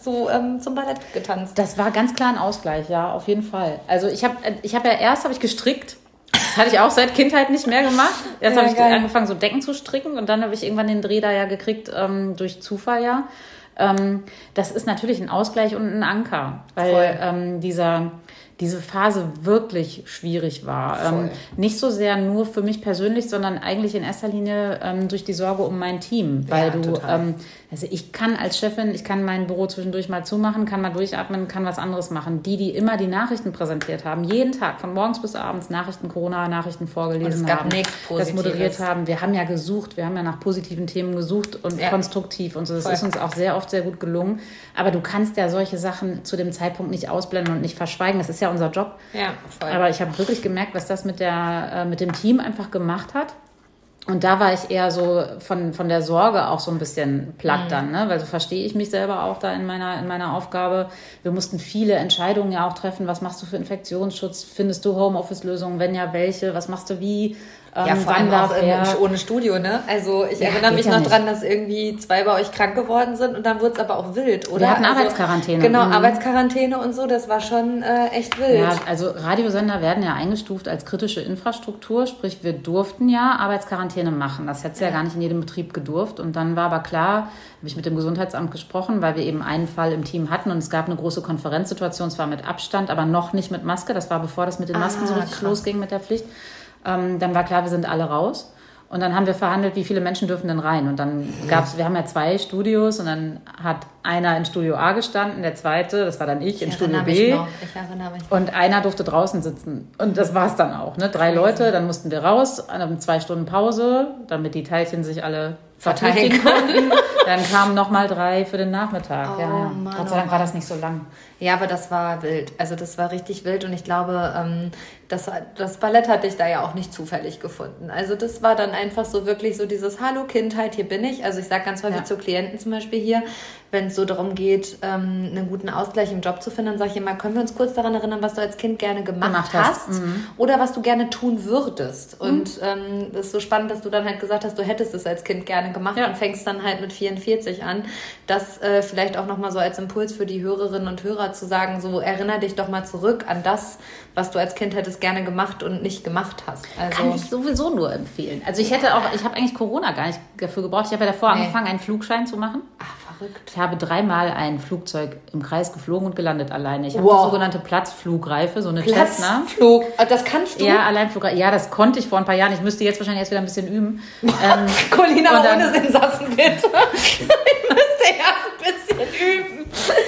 zu, ähm, zum Ballett getanzt. Das war ganz klar ein Ausgleich, ja, auf jeden Fall. Also ich habe ich hab ja erst hab ich gestrickt. Das hatte ich auch seit Kindheit nicht mehr gemacht. Erst ja, habe ich geil. angefangen, so Decken zu stricken und dann habe ich irgendwann den Dreh da ja gekriegt ähm, durch Zufall ja ähm, das ist natürlich ein Ausgleich und ein Anker, weil ähm, dieser diese Phase wirklich schwierig war. Ähm, nicht so sehr nur für mich persönlich, sondern eigentlich in erster Linie ähm, durch die Sorge um mein Team. Weil ja, du, ähm, also ich kann als Chefin, ich kann mein Büro zwischendurch mal zumachen, kann mal durchatmen, kann was anderes machen. Die, die immer die Nachrichten präsentiert haben, jeden Tag, von morgens bis abends Nachrichten, Corona-Nachrichten vorgelesen haben, das moderiert haben. Wir haben ja gesucht, wir haben ja nach positiven Themen gesucht und ja. konstruktiv und so. Das Voll. ist uns auch sehr oft sehr gut gelungen. Aber du kannst ja solche Sachen zu dem Zeitpunkt nicht ausblenden und nicht verschweigen. Das ist ja unser Job. Ja, voll. Aber ich habe wirklich gemerkt, was das mit, der, äh, mit dem Team einfach gemacht hat. Und da war ich eher so von, von der Sorge auch so ein bisschen platt mhm. dann, ne? weil so verstehe ich mich selber auch da in meiner, in meiner Aufgabe. Wir mussten viele Entscheidungen ja auch treffen. Was machst du für Infektionsschutz? Findest du Homeoffice-Lösungen? Wenn ja, welche? Was machst du wie? Ja, vor allem auch ähm, ohne Studio, ne? Also ich ja, erinnere mich noch ja dran, dass irgendwie zwei bei euch krank geworden sind und dann wurde es aber auch wild, oder? Wir hatten also, Arbeitsquarantäne. Genau, mhm. Arbeitsquarantäne und so, das war schon äh, echt wild. Ja, also Radiosender werden ja eingestuft als kritische Infrastruktur, sprich wir durften ja Arbeitsquarantäne machen. Das hätte es ja. ja gar nicht in jedem Betrieb gedurft und dann war aber klar, habe ich mit dem Gesundheitsamt gesprochen, weil wir eben einen Fall im Team hatten und es gab eine große Konferenzsituation, zwar mit Abstand, aber noch nicht mit Maske. Das war bevor das mit den Masken ah, so richtig krass. losging mit der Pflicht. Ähm, dann war klar, wir sind alle raus. Und dann haben wir verhandelt, wie viele Menschen dürfen denn rein. Und dann gab es, wir haben ja zwei Studios und dann hat einer in Studio A gestanden, der zweite, das war dann ich, ich in Studio B. Noch. Und einer durfte draußen sitzen. Und das war es dann auch. Ne? Drei Leute, dann mussten wir raus, zwei Stunden Pause, damit die Teilchen sich alle verteilen konnten. *laughs* dann kamen nochmal drei für den Nachmittag. Oh, ja, ja. Mann, Gott sei Dank oh war das nicht so lang. Ja, aber das war wild. Also das war richtig wild und ich glaube, ähm, das, das Ballett hatte ich da ja auch nicht zufällig gefunden. Also das war dann einfach so wirklich so dieses Hallo Kindheit, hier bin ich. Also ich sage ganz häufig ja. zu Klienten zum Beispiel hier, wenn es so darum geht, ähm, einen guten Ausgleich im Job zu finden, dann sage ich immer, können wir uns kurz daran erinnern, was du als Kind gerne gemacht, gemacht hast, hast. Mhm. oder was du gerne tun würdest. Mhm. Und ähm, das ist so spannend, dass du dann halt gesagt hast, du hättest es als Kind gerne gemacht ja. und fängst dann halt mit 44 an. Das äh, vielleicht auch nochmal so als Impuls für die Hörerinnen und Hörer zu sagen, so erinnere dich doch mal zurück an das, was du als Kind hättest gerne gemacht und nicht gemacht hast. Also Kann ich sowieso nur empfehlen. Also ich hätte auch, ich habe eigentlich Corona gar nicht dafür gebraucht. Ich habe ja davor nee. angefangen, einen Flugschein zu machen. Ach, verrückt. Ich habe dreimal ein Flugzeug im Kreis geflogen und gelandet alleine. Ich habe wow. die sogenannte Platzflugreife, so eine Cessna. Platzflug, ah, das kannst du? Ja, Alleinflugreife. Ja, das konnte ich vor ein paar Jahren. Ich müsste jetzt wahrscheinlich erst wieder ein bisschen üben. *laughs* ähm, Colina ohne Sensassen, bitte. *laughs* ich müsste erst ein bisschen üben.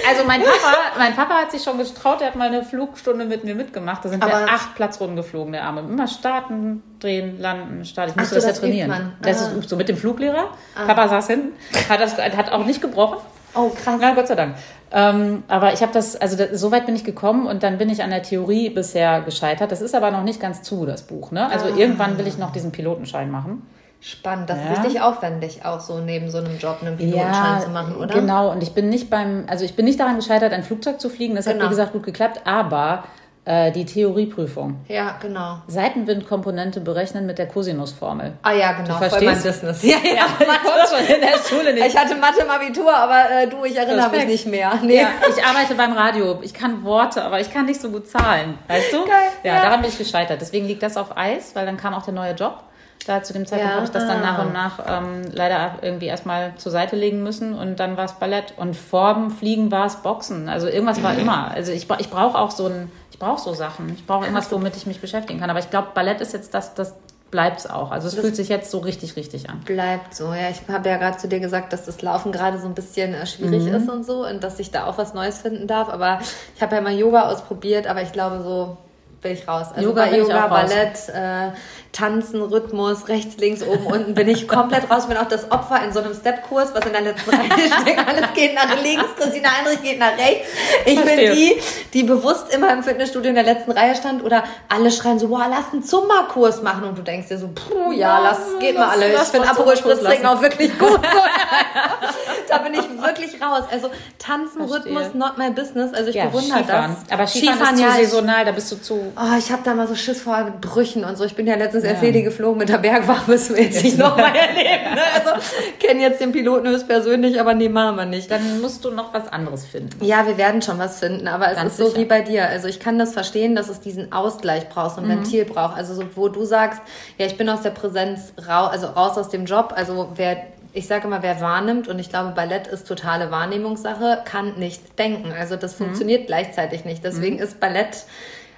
Also mein Papa, mein Papa hat sich schon getraut, er hat mal eine Flugstunde mit mir mitgemacht. Da sind Aber wir acht Platzrunden geflogen, der Arme. Immer starten, drehen, landen, starten. Ich musste das, das ja trainieren. Das ist so mit dem Fluglehrer. Ah. Papa saß hinten, hat, das, hat auch nicht gebrochen. Oh, krass. Na, Gott sei Dank. Ähm, aber ich habe das, also das, so weit bin ich gekommen und dann bin ich an der Theorie bisher gescheitert. Das ist aber noch nicht ganz zu, das Buch. Ne? Also ah. irgendwann will ich noch diesen Pilotenschein machen. Spannend, das ja. ist richtig aufwendig, auch so neben so einem Job einen Pilotenschein ja, zu machen, oder? Genau, und ich bin nicht beim, also ich bin nicht daran gescheitert, ein Flugzeug zu fliegen. Das genau. hat wie gesagt gut geklappt, aber äh, die Theorieprüfung. Ja, genau. Seitenwindkomponente berechnen mit der Cosinusformel. Ah ja, genau. Du verstehst? Voll Business. *laughs* Ja, ja, *laughs* ja Mathe. schon in der Schule nicht. Ich hatte Mathe im Abitur, aber äh, du, ich erinnere Respekt. mich nicht mehr. Nee. Ja, ich arbeite beim Radio. Ich kann Worte, aber ich kann nicht so gut zahlen. Weißt du? Geil. Ja, ja, daran bin ich gescheitert. Deswegen liegt das auf Eis, weil dann kam auch der neue Job. Da zu dem Zeitpunkt ja. habe ich das dann nach und nach ähm, leider irgendwie erstmal zur Seite legen müssen und dann war es Ballett und vorm Fliegen war es Boxen. Also irgendwas war immer. Also ich, ich brauche auch so ein, ich brauche so Sachen. Ich brauche irgendwas, womit ich mich beschäftigen kann. Aber ich glaube, Ballett ist jetzt das, das bleibt es auch. Also es das fühlt sich jetzt so richtig, richtig an. Bleibt so, ja. Ich habe ja gerade zu dir gesagt, dass das Laufen gerade so ein bisschen äh, schwierig mhm. ist und so und dass ich da auch was Neues finden darf. Aber ich habe ja mal Yoga ausprobiert, aber ich glaube so bin ich raus. Also Yoga, Yoga, Ballett, äh, Tanzen, Rhythmus, rechts, links, oben, unten bin ich komplett raus. Ich bin auch das Opfer in so einem Step-Kurs, was in der letzten Reihe *laughs* steckt. Alles geht nach links, Christina Heinrich geht nach rechts. Ich Verstehe. bin die, die bewusst immer im Fitnessstudio in der letzten Reihe stand oder alle schreien so, boah, lass einen Zumba-Kurs machen und du denkst dir so, puh, ja, lass, geht mal alle. Ich finde Aperol Spritz auch wirklich gut. *laughs* da bin ich wirklich raus. Also Tanzen, Verstehe. Rhythmus, not my business. Also ich ja, bewundere Skifahren. das. Aber Skifahren, Skifahren ist ja, zu saisonal, da bist du zu... Oh, ich habe da mal so Schiss vor mit Brüchen und so. Ich bin ja letztens letztens ja. Elfriede geflogen mit der Bergwacht, müssen wir jetzt nicht nochmal erleben. Ne? Also kennen jetzt den Piloten höchstpersönlich, aber nee, machen wir nicht. Dann musst du noch was anderes finden. Ja, wir werden schon was finden, aber es Ganz ist so wie bei dir. Also ich kann das verstehen, dass es diesen Ausgleich braucht, so ein mhm. Ventil braucht. Also so, wo du sagst, ja, ich bin aus der Präsenz raus, also raus aus dem Job. Also wer ich sage immer, wer wahrnimmt, und ich glaube, Ballett ist totale Wahrnehmungssache, kann nicht denken. Also das mhm. funktioniert gleichzeitig nicht. Deswegen mhm. ist Ballett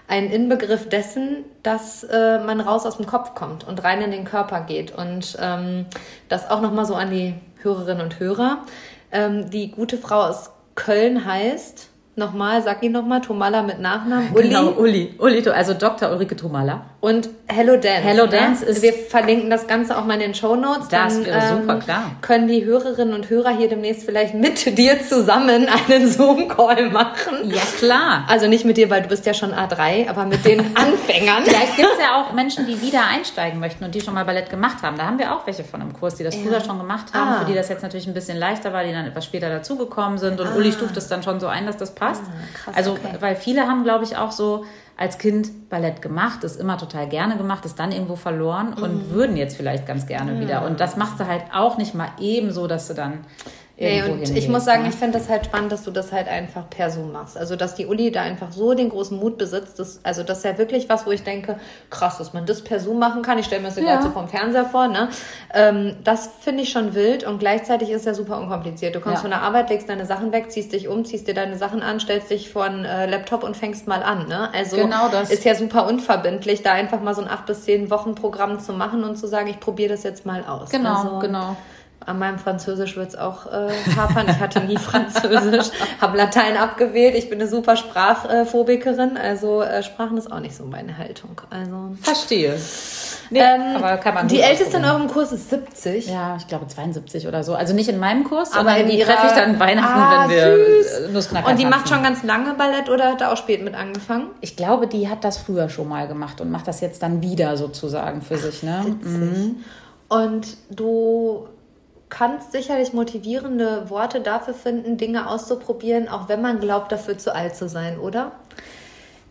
ein Inbegriff dessen, dass äh, man raus aus dem Kopf kommt und rein in den Körper geht. Und ähm, das auch nochmal so an die Hörerinnen und Hörer. Ähm, die gute Frau aus Köln heißt Nochmal, sag ihn nochmal, Tomala mit Nachnamen. *laughs* Uli. Genau, Uli. Uli, also Dr. Ulrike Tomala. Und Hello Dance. Hello ne? Dance ist. Wir verlinken das Ganze auch mal in den Show Notes. Das wäre ähm, super, klar. Können die Hörerinnen und Hörer hier demnächst vielleicht mit *laughs* dir zusammen einen Zoom-Call machen? Ja, klar. Also nicht mit dir, weil du bist ja schon A3, aber mit den *laughs* Anfängern. vielleicht gibt es ja auch Menschen, die wieder einsteigen möchten und die schon mal Ballett gemacht haben. Da haben wir auch welche von im Kurs, die das ja. früher schon gemacht haben, ah. für die das jetzt natürlich ein bisschen leichter war, die dann etwas später dazugekommen sind. Und ah. Uli stuft es dann schon so ein, dass das passt passt. Ah, krass, also, okay. weil viele haben, glaube ich, auch so als Kind Ballett gemacht, ist immer total gerne gemacht, ist dann irgendwo verloren und mhm. würden jetzt vielleicht ganz gerne ja. wieder. Und das machst du halt auch nicht mal ebenso, dass du dann Nee, und ich muss sagen, ich finde das halt spannend, dass du das halt einfach per Zoom machst. Also, dass die Uli da einfach so den großen Mut besitzt. Dass, also, das ist ja wirklich was, wo ich denke, krass, dass man das per Zoom machen kann. Ich stelle mir das ja. gerade so vom Fernseher vor, ne? Ähm, das finde ich schon wild und gleichzeitig ist ja super unkompliziert. Du kommst ja. von der Arbeit, legst deine Sachen weg, ziehst dich um, ziehst dir deine Sachen an, stellst dich vor einen äh, Laptop und fängst mal an, ne? Also, genau das. ist ja super unverbindlich, da einfach mal so ein acht bis zehn Wochen Programm zu machen und zu sagen, ich probiere das jetzt mal aus. Genau, also, genau. An meinem Französisch wird es auch äh, hapern. Ich hatte nie *laughs* Französisch, habe Latein abgewählt. Ich bin eine super Sprachphobikerin, also äh, Sprachen ist auch nicht so meine Haltung. Also verstehe. Nee, ähm, aber kann man die älteste in eurem Kurs ist 70. Ja, ich glaube 72 oder so. Also nicht in meinem Kurs, aber in die treffe ich dann Weihnachten, ah, wenn wir süß. Nussknacker Und die tanzen. macht schon ganz lange Ballett oder hat da auch spät mit angefangen? Ich glaube, die hat das früher schon mal gemacht und macht das jetzt dann wieder sozusagen für Ach, sich. Ne? Mhm. Und du kannst sicherlich motivierende Worte dafür finden, Dinge auszuprobieren, auch wenn man glaubt, dafür zu alt zu sein, oder?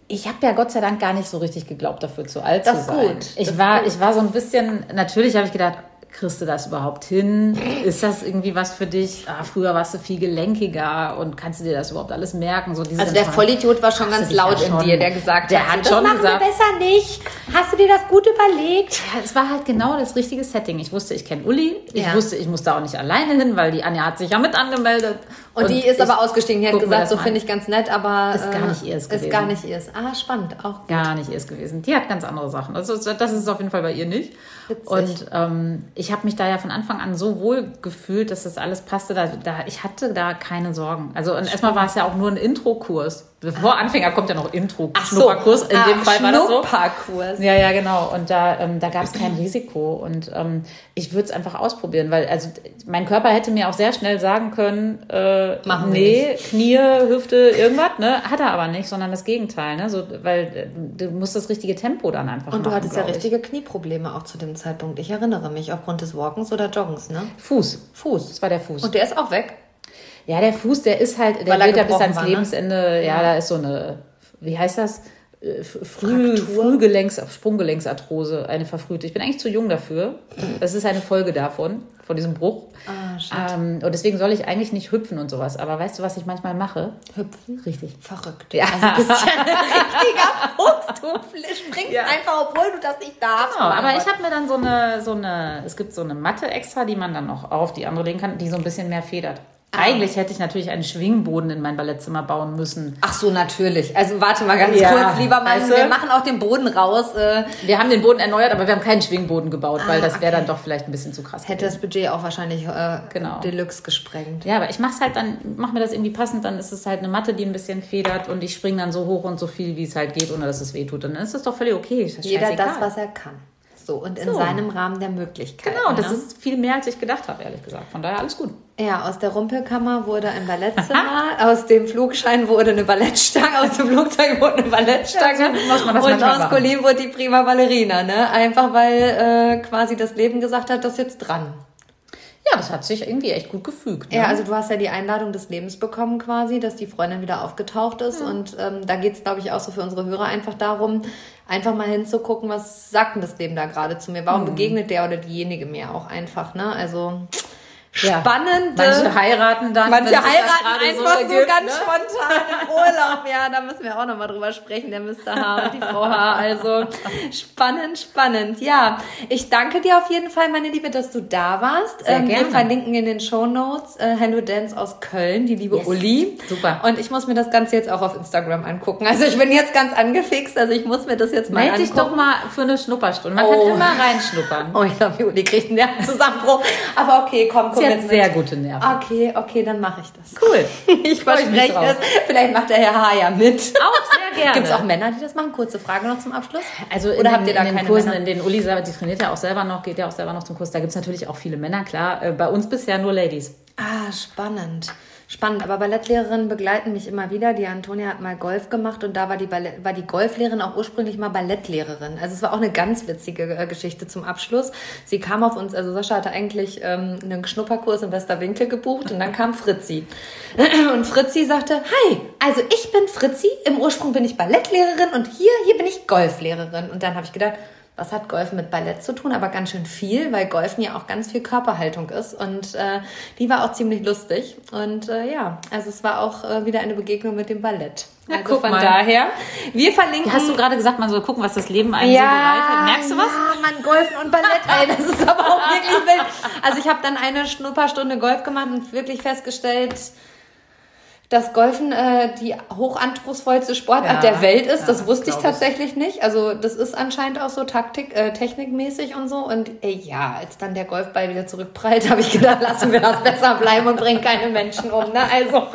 Ich habe ja Gott sei Dank gar nicht so richtig geglaubt, dafür zu alt das zu sein. Gut. Ich war, gut. ich war so ein bisschen, natürlich habe ich gedacht, kriegst du das überhaupt hin? Ist das irgendwie was für dich? Ah, früher warst du viel gelenkiger und kannst du dir das überhaupt alles merken? So also der Vollidiot war schon ganz laut ja in dir, der gesagt der hat, hat schon das gesagt, wir besser nicht. Hast du dir das gut überlegt? Ja, es war halt genau das richtige Setting. Ich wusste, ich kenne Uli. Ich ja. wusste, ich musste auch nicht alleine hin, weil die Anja hat sich ja mit angemeldet. Und, und die ist aber ausgestiegen. Die hat gesagt, so finde ich ganz nett, aber ist gar nicht ihrs gewesen. Ist gar nicht ihrs. Ah, spannend, auch gut. Gar nicht ihrs gewesen. Die hat ganz andere Sachen. Also das ist auf jeden Fall bei ihr nicht. Witzig. Und ähm, ich habe mich da ja von Anfang an so wohl gefühlt, dass das alles passte. Da, da, ich hatte da keine Sorgen. Also und erstmal war es ja auch nur ein Intro-Kurs. Bevor ah. Anfänger kommt ja noch Intro, Schnupperkurs. So. In ah, dem Fall war das so. Schnupperkurs. Ja, ja, genau. Und da, ähm, da gab es kein Risiko. Und ähm, ich würde es einfach ausprobieren, weil also mein Körper hätte mir auch sehr schnell sagen können, äh, Machen nee, Knie, Hüfte, irgendwas, ne? Hat er aber nicht, sondern das Gegenteil, ne? So, weil äh, du musst das richtige Tempo dann einfach Und du hattest ja richtige Knieprobleme auch zu dem Zeitpunkt. Ich erinnere mich, aufgrund des Walkens oder Joggens, ne? Fuß. Fuß. Das war der Fuß. Und der ist auch weg? Ja, der Fuß, der ist halt, der geht ja bis ans war, ne? Lebensende, ne? ja, da ist so eine, wie heißt das? Früh, Frühgelenks, Sprunggelenksarthrose, eine verfrühte. Ich bin eigentlich zu jung dafür. Das ist eine Folge davon, von diesem Bruch. Ah, ähm, und deswegen soll ich eigentlich nicht hüpfen und sowas. Aber weißt du, was ich manchmal mache? Hüpfen? Richtig. Verrückt. Ja. Also bist ja ein richtiger Fuchs. Du *laughs* springst ja. einfach, obwohl du das nicht darfst. Genau, aber ich habe mir dann so eine, so eine, es gibt so eine Matte extra, die man dann noch auf die andere legen kann, die so ein bisschen mehr federt. Ah. Eigentlich hätte ich natürlich einen Schwingboden in mein Ballettzimmer bauen müssen. Ach so, natürlich. Also warte mal ganz ja, kurz, lieber Mann. Weißt du? Wir machen auch den Boden raus. Äh. Wir haben den Boden erneuert, aber wir haben keinen Schwingboden gebaut, ah, weil das wäre okay. dann doch vielleicht ein bisschen zu krass. Hätte gewesen. das Budget auch wahrscheinlich äh, genau. Deluxe gesprengt. Ja, aber ich mache es halt dann, mache mir das irgendwie passend, dann ist es halt eine Matte, die ein bisschen federt und ich springe dann so hoch und so viel, wie es halt geht, ohne dass es wehtut. Und dann ist das doch völlig okay. Jeder das, was er kann. So, und in so. seinem Rahmen der Möglichkeiten. Genau, das ne? ist viel mehr, als ich gedacht habe, ehrlich gesagt. Von daher alles gut. Ja, aus der Rumpelkammer wurde ein Ballettzimmer, *laughs* aus dem Flugschein wurde eine Ballettstange, aus dem Flugzeug wurde eine Ballettstange und aus Colin wurde die prima Ballerina, ne? Einfach weil äh, quasi das Leben gesagt hat, das ist jetzt dran. Ja, das hat sich irgendwie echt gut gefügt. Ne? Ja, also du hast ja die Einladung des Lebens bekommen quasi, dass die Freundin wieder aufgetaucht ist. Ja. Und ähm, da geht es, glaube ich, auch so für unsere Hörer einfach darum, einfach mal hinzugucken, was sagt denn das Leben da gerade zu mir? Warum mhm. begegnet der oder diejenige mir auch einfach? Ne? Also spannend. Ja, manche heiraten dann. Manche heiraten einfach so, ergibt, ganz ne? spontan im Urlaub. Ja, da müssen wir auch nochmal drüber sprechen, der Mr. H. und die Frau H. Also spannend, spannend. Ja, ich danke dir auf jeden Fall, meine Liebe, dass du da warst. Sehr ähm, gerne. Wir verlinken in den Show Notes äh, Hello Dance aus Köln, die liebe yes. Uli. Super. Und ich muss mir das Ganze jetzt auch auf Instagram angucken. Also ich bin jetzt ganz angefixt, also ich muss mir das jetzt mal Meld angucken. dich doch mal für eine Schnupperstunde. Man oh. kann immer reinschnuppern. *laughs* Oh, ich glaube, Uli kriegt einen Nervenzusammenbruch. Aber okay, komm, komm Sie hat sehr gute Nerven. Okay, okay, dann mache ich das. Cool. *laughs* Ich verspreche es. Vielleicht macht der Herr H. ja mit. Auch sehr *laughs* gerne. Gibt es auch Männer, die das machen? Kurze Frage noch zum Abschluss. Also Oder in, habt ihr da in den Kursen, Männer? in denen Uli selber, die trainiert ja auch selber noch, geht ja auch selber noch zum Kurs. Da gibt es natürlich auch viele Männer, klar. Äh, bei uns bisher nur Ladies. Ah, spannend. Spannend, aber Ballettlehrerinnen begleiten mich immer wieder. Die Antonia hat mal Golf gemacht und da war die, Ballett, war die Golflehrerin auch ursprünglich mal Ballettlehrerin. Also es war auch eine ganz witzige äh, Geschichte zum Abschluss. Sie kam auf uns, also Sascha hatte eigentlich ähm, einen Schnupperkurs in Westerwinkel gebucht und dann kam Fritzi. *clears throat* Und Fritzi sagte, hi, also ich bin Fritzi, im Ursprung bin ich Ballettlehrerin und hier, hier bin ich Golflehrerin. Und dann habe ich gedacht, was hat Golfen mit Ballett zu tun? Aber ganz schön viel, weil Golfen ja auch ganz viel Körperhaltung ist. Und äh, die war auch ziemlich lustig. Und äh, ja, also es war auch äh, wieder eine Begegnung mit dem Ballett. Ja, also von mal. daher. Wir verlinken. Hast du gerade gesagt, man soll gucken, was das Leben einem ja, so bereitet? Merkst du was? Ja, man Golfen und Ballett, ey, das ist aber auch wirklich wild. Also ich habe dann eine Schnupperstunde Golf gemacht und wirklich festgestellt, dass Golfen äh, die hochanspruchsvollste Sportart ja, der Welt ist. das wusste ich tatsächlich ich. nicht. Also das ist anscheinend auch so Taktik, äh, technikmäßig und so. Und ey, ja, als dann der Golfball wieder zurückprallt, *laughs* habe ich gedacht, lassen wir das besser bleiben und bringen keine Menschen um. Ne? Also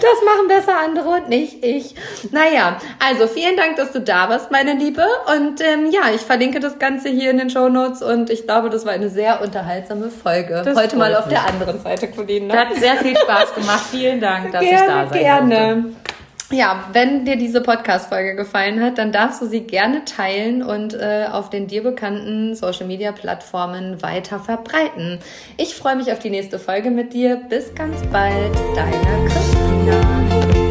das machen besser andere und nicht ich. Naja, also vielen Dank, dass du da warst, meine Liebe. Und ähm, ja, ich verlinke das Ganze hier in den Show Notes und ich glaube, das war eine sehr unterhaltsame Folge. Das Heute mal auf mich. der anderen Seite, Colin. Ne? Hat sehr viel Spaß gemacht. Vielen Dank dass gerne, ich da sein gerne. Durfte. Ja, wenn dir diese Podcast-Folge gefallen hat, dann darfst du sie gerne teilen und äh, auf den dir bekannten Social-Media-Plattformen weiter verbreiten. Ich freue mich auf die nächste Folge mit dir. Bis ganz bald, deine Christina.